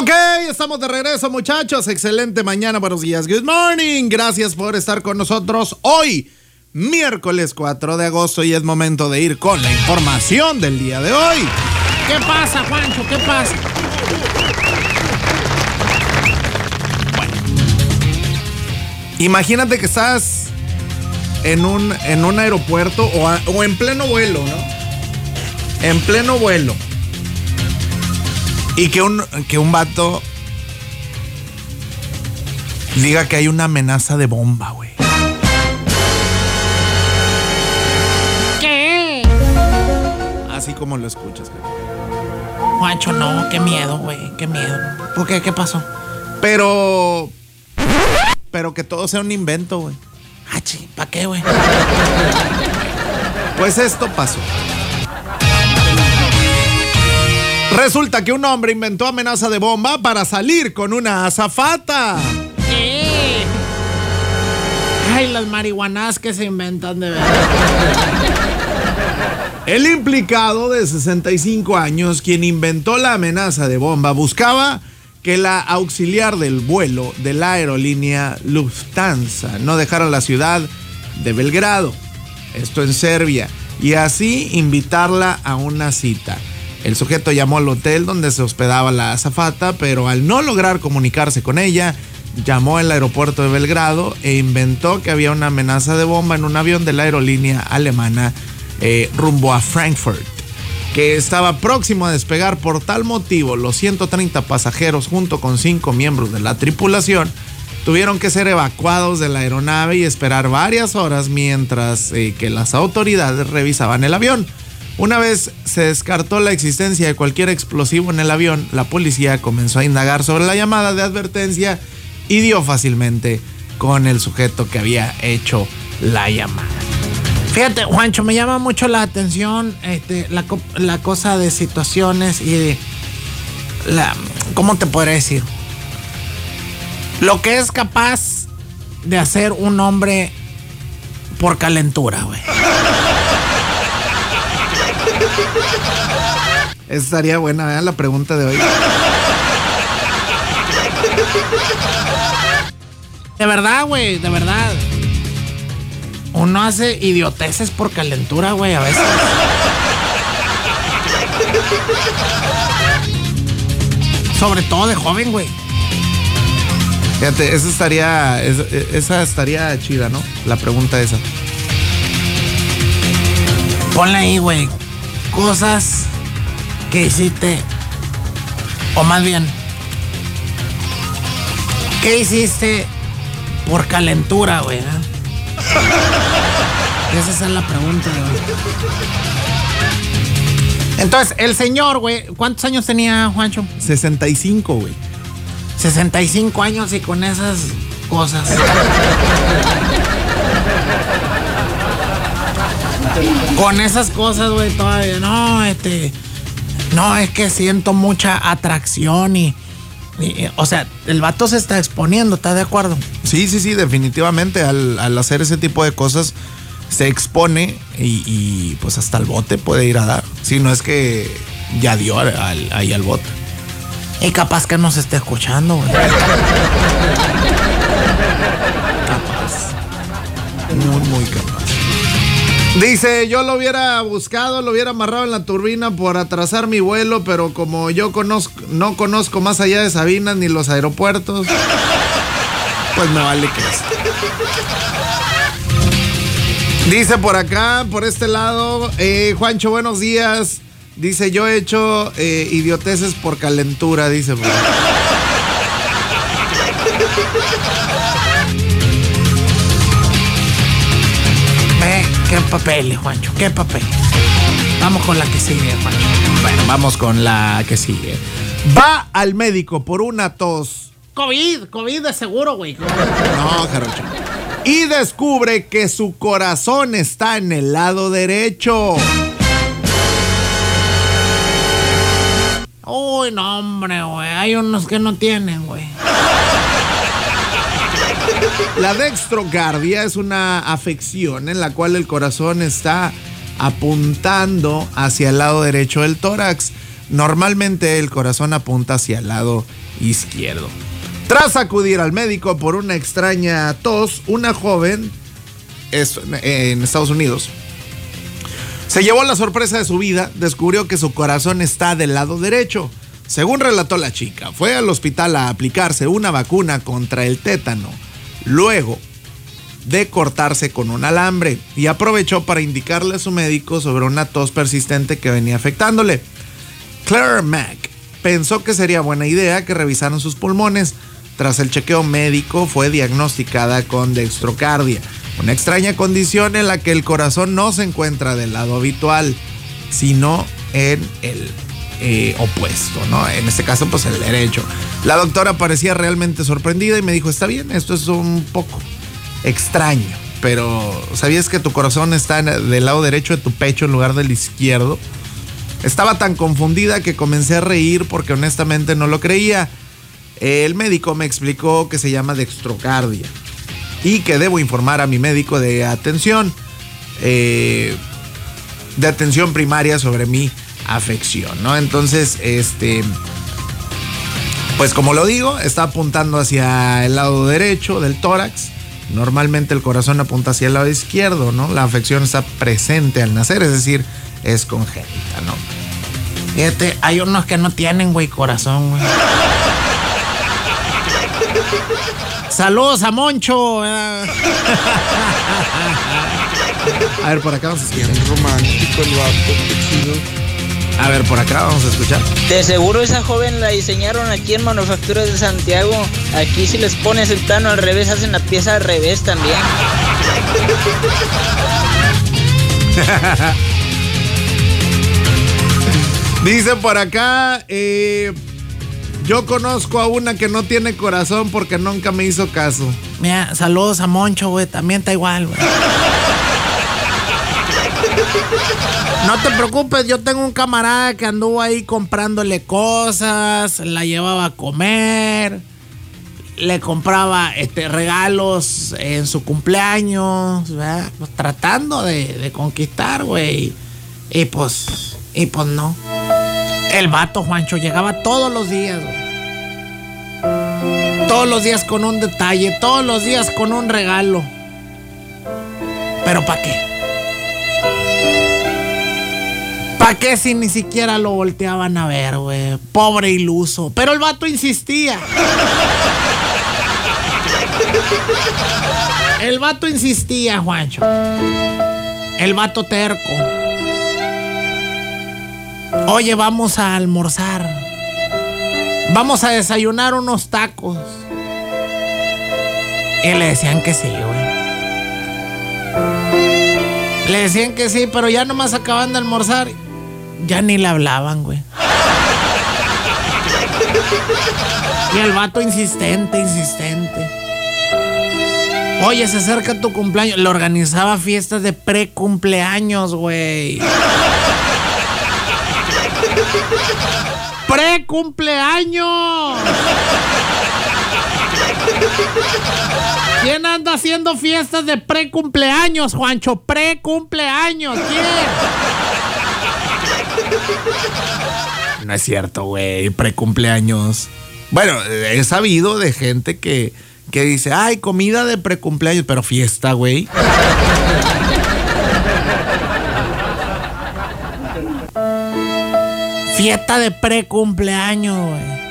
Ok, estamos de regreso muchachos. Excelente mañana, buenos días. Good morning. Gracias por estar con nosotros hoy, miércoles 4 de agosto, y es momento de ir con la información del día de hoy. ¿Qué pasa, Juancho? ¿Qué pasa? Imagínate que estás en un, en un aeropuerto o, a- o en pleno vuelo, ¿no? En pleno vuelo. Y que un, que un vato diga que hay una amenaza de bomba, güey. ¿Qué? Así como lo escuchas, güey. Juancho, no, qué miedo, güey, qué miedo. ¿Por qué? ¿Qué pasó? Pero. Pero que todo sea un invento, güey. Hachi, ¿para qué, güey? Pues esto pasó. Resulta que un hombre inventó amenaza de bomba para salir con una azafata. ¿Qué? Ay, las marihuanas que se inventan de verdad. El implicado de 65 años, quien inventó la amenaza de bomba, buscaba que la auxiliar del vuelo de la aerolínea Lufthansa no dejara la ciudad de Belgrado, esto en Serbia, y así invitarla a una cita. El sujeto llamó al hotel donde se hospedaba la azafata, pero al no lograr comunicarse con ella, llamó al aeropuerto de Belgrado e inventó que había una amenaza de bomba en un avión de la aerolínea alemana eh, rumbo a Frankfurt, que estaba próximo a despegar. Por tal motivo, los 130 pasajeros junto con cinco miembros de la tripulación tuvieron que ser evacuados de la aeronave y esperar varias horas mientras eh, que las autoridades revisaban el avión. Una vez se descartó la existencia de cualquier explosivo en el avión, la policía comenzó a indagar sobre la llamada de advertencia y dio fácilmente con el sujeto que había hecho la llamada. Fíjate, Juancho, me llama mucho la atención este, la, co- la cosa de situaciones y de ¿cómo te podré decir? Lo que es capaz de hacer un hombre por calentura, güey. Esa estaría buena, vean la pregunta de hoy. De verdad, güey, de verdad. Uno hace idioteces por calentura, güey, a veces. Sobre todo de joven, güey. Fíjate, esa estaría, esa, esa estaría chida, ¿no? La pregunta esa. Ponle ahí, güey. Cosas que hiciste. O más bien. ¿Qué hiciste por calentura, güey? eh? Esa es la pregunta, güey. Entonces, el señor, güey, ¿cuántos años tenía Juancho? 65, güey. 65 años y con esas cosas. con esas cosas, güey, todavía. No, este. No, es que siento mucha atracción y. y- o sea, el vato se está exponiendo, ¿estás de acuerdo? Sí, sí, sí, definitivamente. Al, al hacer ese tipo de cosas se expone y, y, pues hasta el bote puede ir a dar. Si no es que ya dio al- al- ahí al bote. Y capaz que nos esté escuchando, güey. Muy, muy capaz. Dice, yo lo hubiera buscado, lo hubiera amarrado en la turbina por atrasar mi vuelo, pero como yo conozco, no conozco más allá de Sabinas ni los aeropuertos, pues me vale que es. Dice por acá, por este lado, eh, Juancho, buenos días. Dice, yo he hecho eh, idioteces por calentura, dice. Qué papel, Juancho, qué papel. Vamos con la que sigue, Juancho. Bueno, vamos con la que sigue. Va al médico por una tos. COVID, COVID de seguro, güey. No, Jarocho. Y descubre que su corazón está en el lado derecho. Uy, no, hombre, güey. Hay unos que no tienen, güey. La dextrocardia es una afección en la cual el corazón está apuntando hacia el lado derecho del tórax. Normalmente el corazón apunta hacia el lado izquierdo. Tras acudir al médico por una extraña tos, una joven en Estados Unidos se llevó la sorpresa de su vida, descubrió que su corazón está del lado derecho. Según relató la chica, fue al hospital a aplicarse una vacuna contra el tétano, luego de cortarse con un alambre y aprovechó para indicarle a su médico sobre una tos persistente que venía afectándole. Claire Mack pensó que sería buena idea que revisaran sus pulmones. Tras el chequeo médico fue diagnosticada con dextrocardia una extraña condición en la que el corazón no se encuentra del lado habitual, sino en el eh, opuesto, ¿no? En este caso, pues el derecho. La doctora parecía realmente sorprendida y me dijo, está bien, esto es un poco extraño, pero ¿sabías que tu corazón está del lado derecho de tu pecho en lugar del izquierdo? Estaba tan confundida que comencé a reír porque honestamente no lo creía. El médico me explicó que se llama dextrocardia y que debo informar a mi médico de atención, eh, de atención primaria sobre mi afección, ¿no? Entonces, este, pues como lo digo, está apuntando hacia el lado derecho del tórax. Normalmente el corazón apunta hacia el lado izquierdo, ¿no? La afección está presente al nacer, es decir, es congénita, ¿no? Fíjate, hay unos que no tienen, güey, corazón, güey. Saludos a Moncho. A ver, por acá vamos a escuchar. romántico el vato, chido. A ver, por acá vamos a escuchar. De seguro esa joven la diseñaron aquí en Manufacturas de Santiago. Aquí si les pones el plano al revés, hacen la pieza al revés también. Dice por acá, eh, yo conozco a una que no tiene corazón porque nunca me hizo caso. Mira, saludos a Moncho, güey. También está igual, güey. No te preocupes, yo tengo un camarada que anduvo ahí comprándole cosas, la llevaba a comer, le compraba este, regalos en su cumpleaños, pues, tratando de, conquistar, güey. Y pues, y pues no. El vato, Juancho, llegaba todos los días, Todos los días con un detalle, todos los días con un regalo. ¿Pero para qué? ¿Para qué si ni siquiera lo volteaban a ver, güey? Pobre iluso. Pero el vato insistía. El vato insistía, Juancho. El vato terco. Oye, vamos a almorzar. Vamos a desayunar unos tacos. Y le decían que sí, güey. Le decían que sí, pero ya nomás acaban de almorzar. Ya ni le hablaban, güey. Y el vato insistente, insistente. Oye, se acerca tu cumpleaños. Le organizaba fiestas de pre-cumpleaños, güey. ¡Pre-cumpleaños! ¿Quién anda haciendo fiestas de pre-cumpleaños, Juancho? Pre-cumpleaños, ¿quién? No es cierto, güey, pre-cumpleaños. Bueno, he sabido de gente que, que dice, ay, comida de pre-cumpleaños, pero fiesta, güey. fiesta de pre-cumpleaños, güey.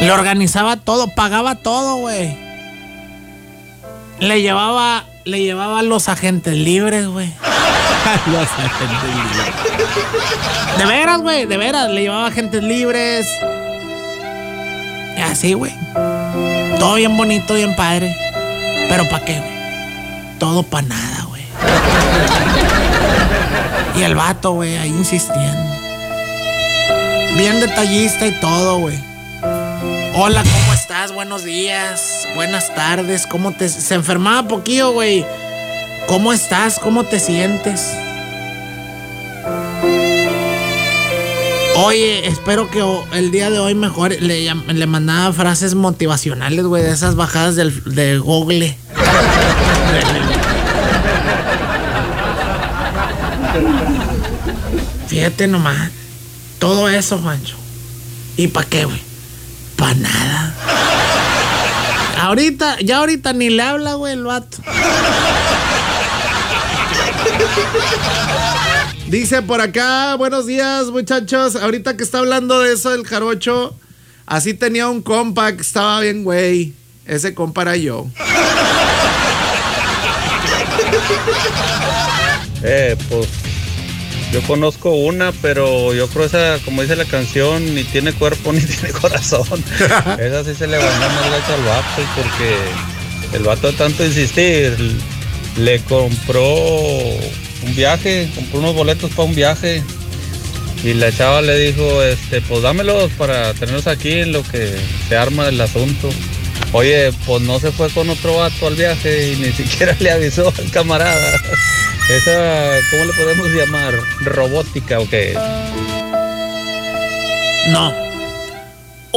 Le organizaba todo, pagaba todo, güey. Le llevaba, le llevaba a los agentes libres, güey. De veras, güey, de veras. Le llevaba agentes libres. Y así, güey. Todo bien bonito, bien padre. Pero ¿para qué, güey? Todo para nada, güey. Y el vato, güey, ahí insistiendo. Bien detallista y todo, güey. Hola, ¿cómo estás? Buenos días, buenas tardes. ¿Cómo te... Se enfermaba poquillo, güey. ¿Cómo estás? ¿Cómo te sientes? Oye, espero que el día de hoy mejor le, le mandaba frases motivacionales, güey, de esas bajadas del, de Google. Fíjate nomás. Todo eso, Juancho. ¿Y para qué, güey? Para nada. Ahorita, ya ahorita ni le habla, güey, el vato. Dice por acá, buenos días muchachos. Ahorita que está hablando de eso del jarocho, así tenía un compa que estaba bien, güey. Ese compa era yo. Eh, pues yo conozco una, pero yo creo esa, como dice la canción, ni tiene cuerpo ni tiene corazón. esa sí se le ganó más gacho al vato porque el vato tanto insistir le compró un viaje, compró unos boletos para un viaje y la chava le dijo, este, pues dámelos para tenerlos aquí en lo que se arma el asunto. Oye, pues no se fue con otro vato al viaje y ni siquiera le avisó al camarada. Esa, ¿cómo le podemos llamar? ¿Robótica o qué? No.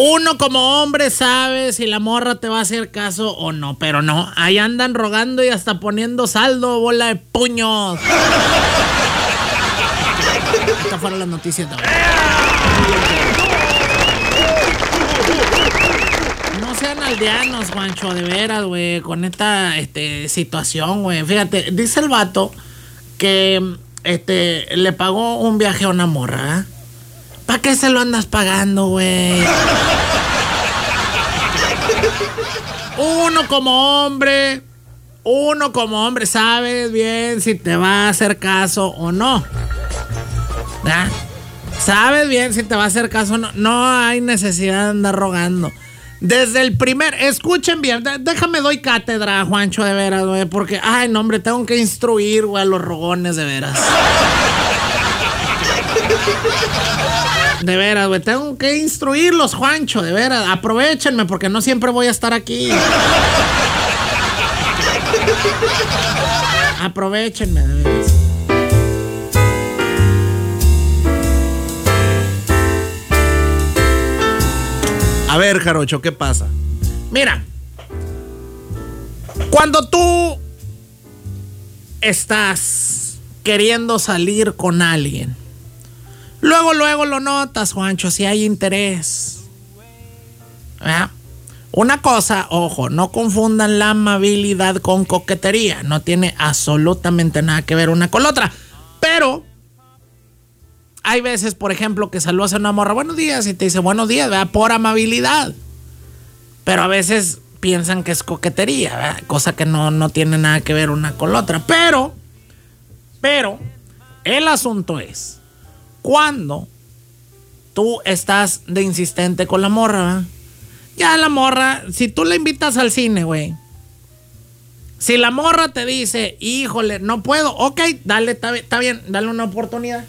Uno como hombre sabe si la morra te va a hacer caso o no, pero no. Ahí andan rogando y hasta poniendo saldo, bola de puños. Estas fueron las noticias de hoy. No sean aldeanos, Juancho, de veras, güey, con esta este, situación, güey. Fíjate, dice el vato que este, le pagó un viaje a una morra. ¿eh? ¿Para qué se lo andas pagando, güey? Uno como hombre, uno como hombre, sabes bien si te va a hacer caso o no. ¿Ya? Sabes bien si te va a hacer caso o no. No hay necesidad de andar rogando. Desde el primer, escuchen bien, déjame doy cátedra, Juancho, de veras, güey, porque, ay, no, hombre, tengo que instruir, güey, a los rogones, de veras. De veras, güey, tengo que instruirlos, Juancho, de veras. Aprovechenme, porque no siempre voy a estar aquí. Aprovechenme, de veras. A ver, jarocho, ¿qué pasa? Mira, cuando tú estás queriendo salir con alguien, luego, luego lo notas, Juancho, si hay interés. Una cosa, ojo, no confundan la amabilidad con coquetería. No tiene absolutamente nada que ver una con la otra. Pero hay veces, por ejemplo, que saludas a una morra, buenos días, y te dice buenos días, ¿verdad? Por amabilidad. Pero a veces piensan que es coquetería, cosa que no, no tiene nada que ver una con la otra. Pero, pero, el asunto es, cuando tú estás de insistente con la morra, ¿verdad? ya la morra, si tú la invitas al cine, güey. Si la morra te dice, híjole, no puedo, ok, dale, está bien, dale una oportunidad.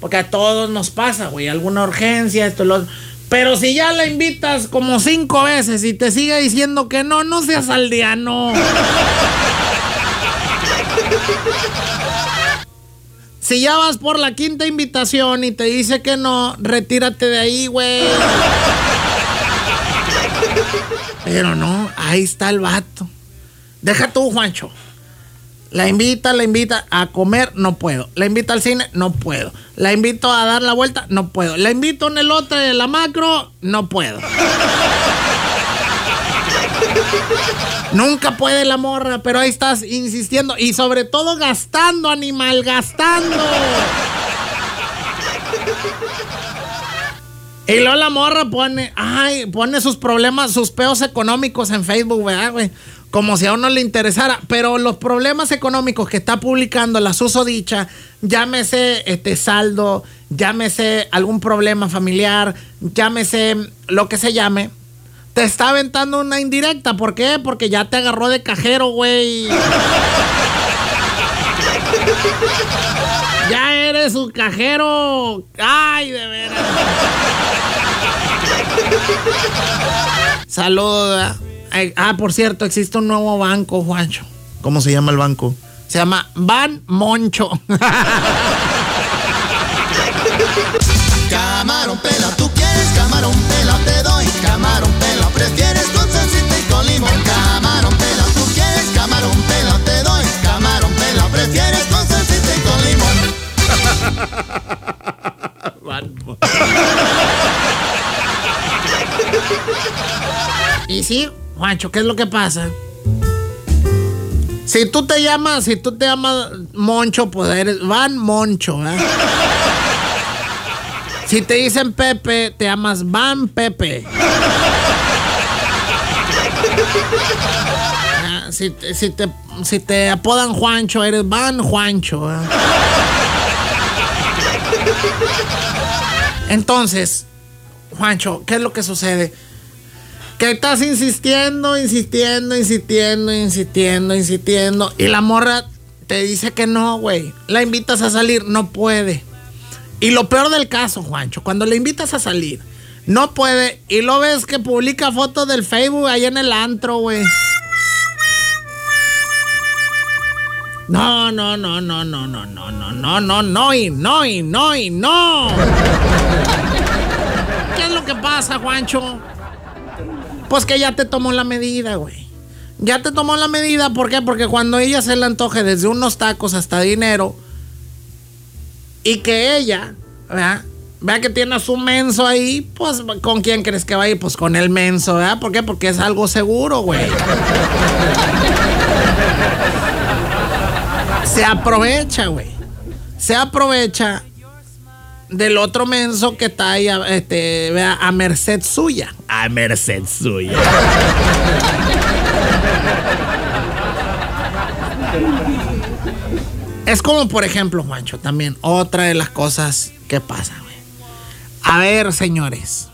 Porque a todos nos pasa, güey, alguna urgencia, esto, lo otro. Pero si ya la invitas como cinco veces y te sigue diciendo que no, no seas aldeano. Si ya vas por la quinta invitación y te dice que no, retírate de ahí, güey. Pero no, ahí está el vato. Deja tú, Juancho. La invita, la invita a comer, no puedo. La invita al cine, no puedo. La invito a dar la vuelta, no puedo. La invito en el otro de la macro, no puedo. Nunca puede la morra, pero ahí estás insistiendo y sobre todo gastando, animal, gastando. Y luego la morra pone, ay, pone sus problemas, sus peos económicos en Facebook, ¿verdad, güey? Como si a uno le interesara. Pero los problemas económicos que está publicando la susodicha, llámese este saldo, llámese algún problema familiar, llámese lo que se llame, te está aventando una indirecta. ¿Por qué? Porque ya te agarró de cajero, güey. Ya eres un cajero. Ay, de veras. Ay, Ah, por cierto, existe un nuevo banco, Juancho. ¿Cómo se llama el banco? Se llama Ban Moncho. Juancho, ¿qué es lo que pasa? Si tú te llamas, si tú te llamas Moncho, pues eres Van Moncho, ¿eh? Si te dicen Pepe, te llamas Van Pepe. Ah, Si, te- si te, si te apodan Juancho, eres Van Juancho. ¿eh? Entonces, Juancho, ¿qué es lo que sucede? Que estás insistiendo, insistiendo, insistiendo, insistiendo, insistiendo. Y la morra te dice que no, güey. La invitas a salir, no puede. Y lo peor del caso, Juancho, cuando le invitas a salir, no puede. Y lo ves que publica fotos del Facebook ahí en el antro, güey. No, no, no, no, no, no, no, no, no, no, no, y no, y no, y no. ¿Qué es lo que pasa, Juancho? Pues que ya te tomó la medida, güey. Ya te tomó la medida, ¿por qué? Porque cuando ella se le antoje desde unos tacos hasta dinero y que ella, ¿verdad? Vea que tiene a su menso ahí, pues ¿con quién crees que va a ir? Pues con el menso, ¿verdad? ¿Por qué? Porque es algo seguro, güey. Se aprovecha, güey. Se aprovecha del otro menso que está ahí a, este, vea, a merced suya. A merced suya. Es como, por ejemplo, Juancho, también otra de las cosas que pasa, güey. A ver, señores.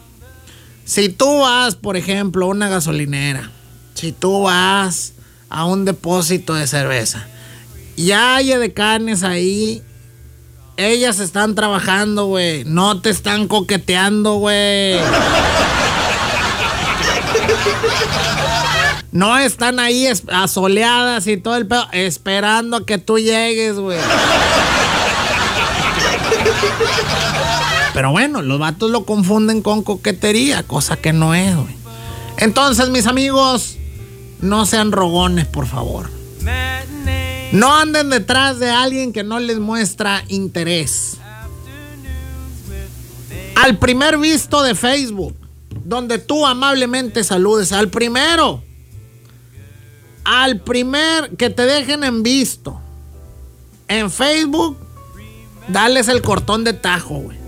Si tú vas, por ejemplo, a una gasolinera, si tú vas a un depósito de cerveza, ya hay de carnes ahí, ellas están trabajando, güey. No te están coqueteando, güey. No están ahí asoleadas y todo el pedo, esperando a que tú llegues, güey. Pero bueno, los vatos lo confunden con coquetería, cosa que no es, güey. Entonces, mis amigos, no sean rogones, por favor. No anden detrás de alguien que no les muestra interés. Al primer visto de Facebook, donde tú amablemente saludes, al primero, al primer que te dejen en visto en Facebook, dales el cortón de tajo, güey.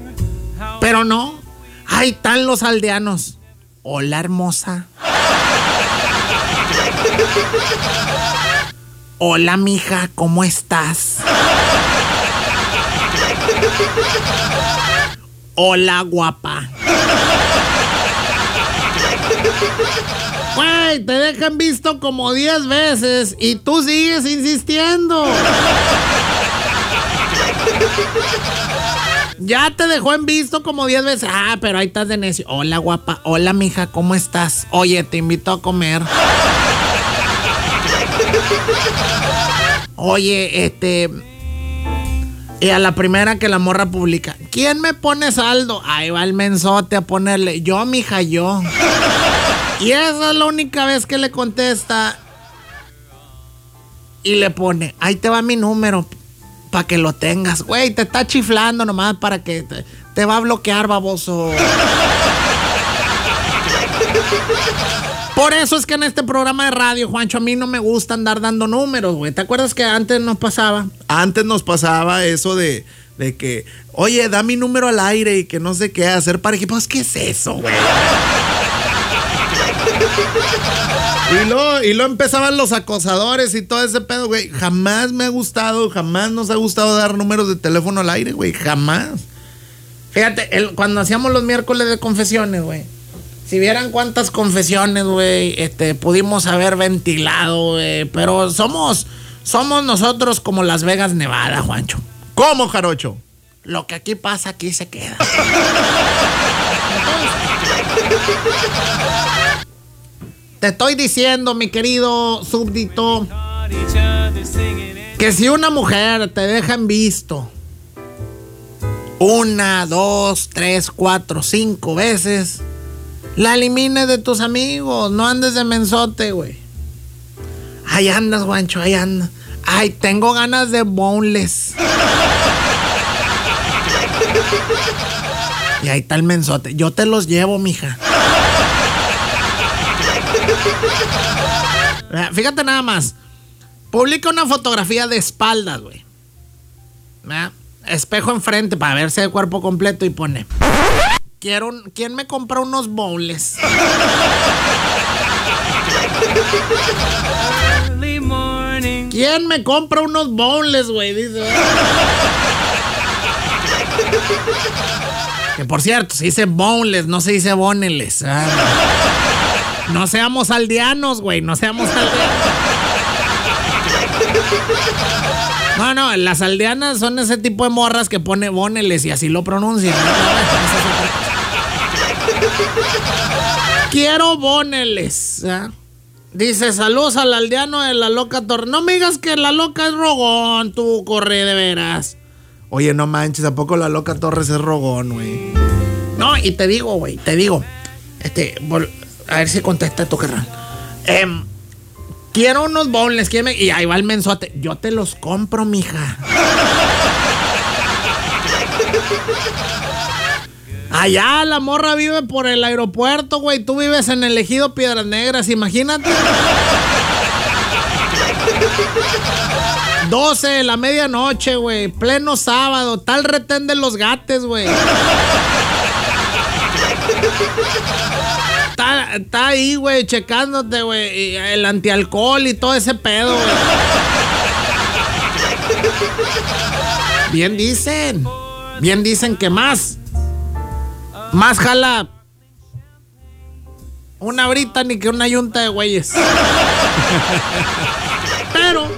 Pero no, ahí están los aldeanos. Hola, hermosa. Hola, mija, ¿cómo estás? Hola, guapa. Güey, te dejan visto como 10 veces y tú sigues insistiendo. Ya te dejó en visto como 10 veces. Ah, pero ahí estás de necio. Hola, guapa. Hola, mija, ¿cómo estás? Oye, te invito a comer. Oye, este. Y a la primera que la morra publica, ¿quién me pone saldo? Ahí va el mensote a ponerle, yo, mija, yo. Y esa es la única vez que le contesta. Y le pone, ahí te va mi número para que lo tengas. Güey, te está chiflando nomás para que te, te va a bloquear, baboso. Por eso es que en este programa de radio, Juancho, a mí no me gusta andar dando números, güey. ¿Te acuerdas que antes nos pasaba? Antes nos pasaba eso de, de que, oye, da mi número al aire y que no sé qué hacer para Pues, ¿qué es eso, güey? Y luego, y luego empezaban los acosadores y todo ese pedo, güey. Jamás me ha gustado, jamás nos ha gustado dar números de teléfono al aire, güey. Jamás. Fíjate, el- cuando hacíamos los miércoles de confesiones, güey. Si vieran cuántas confesiones, güey, este, pudimos haber ventilado, güey. Pero somos, somos nosotros como Las Vegas, Nevada, Juancho. ¿Cómo, Jarocho? Lo que aquí pasa, aquí se queda. Te estoy diciendo, mi querido súbdito, que si una mujer te deja en visto una, dos, tres, cuatro, cinco veces, la elimines de tus amigos, no andes de mensote, güey. Ahí andas, guancho, ahí andas. Ay, tengo ganas de boneless. Y ahí está el mensote. Yo te los llevo, mija. Ah, Fíjate nada más. Publica una fotografía de espaldas, güey. Ah, Espejo enfrente para verse de cuerpo completo y pone. Quiero ¿Quién me compra unos bowls? ¿Quién me compra unos bowls, güey? Dice. Que por cierto, se dice boneless, no se dice boneles. Ah, no. No seamos aldeanos, güey, no seamos aldeanos. No, no, las aldeanas son ese tipo de morras que pone boneles y así lo pronuncian. ¿no? Esa es otra cosa. Quiero boneles. ¿ah? Dice, saludos al aldeano de la loca torre. No me digas que la loca es rogón, tú corre de veras. Oye, no manches, ¿a poco la loca Torres es rogón, güey? No, y te digo, güey, te digo. Este, a ver si contesta tu carnal. Em, quiero unos bowls, ¿quién me- Y ahí va el mensote. Yo te los compro, mija. Allá la morra vive por el aeropuerto, güey. Tú vives en el ejido Piedras Negras, imagínate. 12 de la medianoche, güey. Pleno sábado. Tal retén de los gates, güey. Está, ahí, güey, checándote, güey. El antialcohol y todo ese pedo, güey. Bien dicen. Bien dicen que más. Más jala. Una brita ni que una yunta de güeyes. Pero,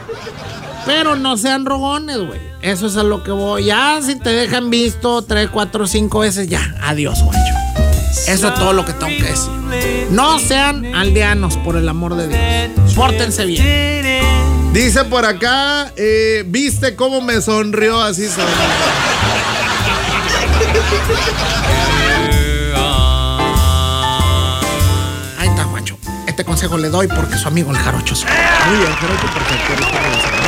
pero no sean rogones, güey. Eso es a lo que voy. Ya si te dejan visto tres, cuatro, cinco veces, ya. Adiós, guacho. Eso es todo lo que tengo que decir. No sean aldeanos, por el amor de Dios. Pórtense bien. Dice por acá, eh, ¿viste cómo me sonrió así sonrió? Este consejo le doy porque su amigo el jarocho. Muy bien, creo que perfecto. ahorita regresamos.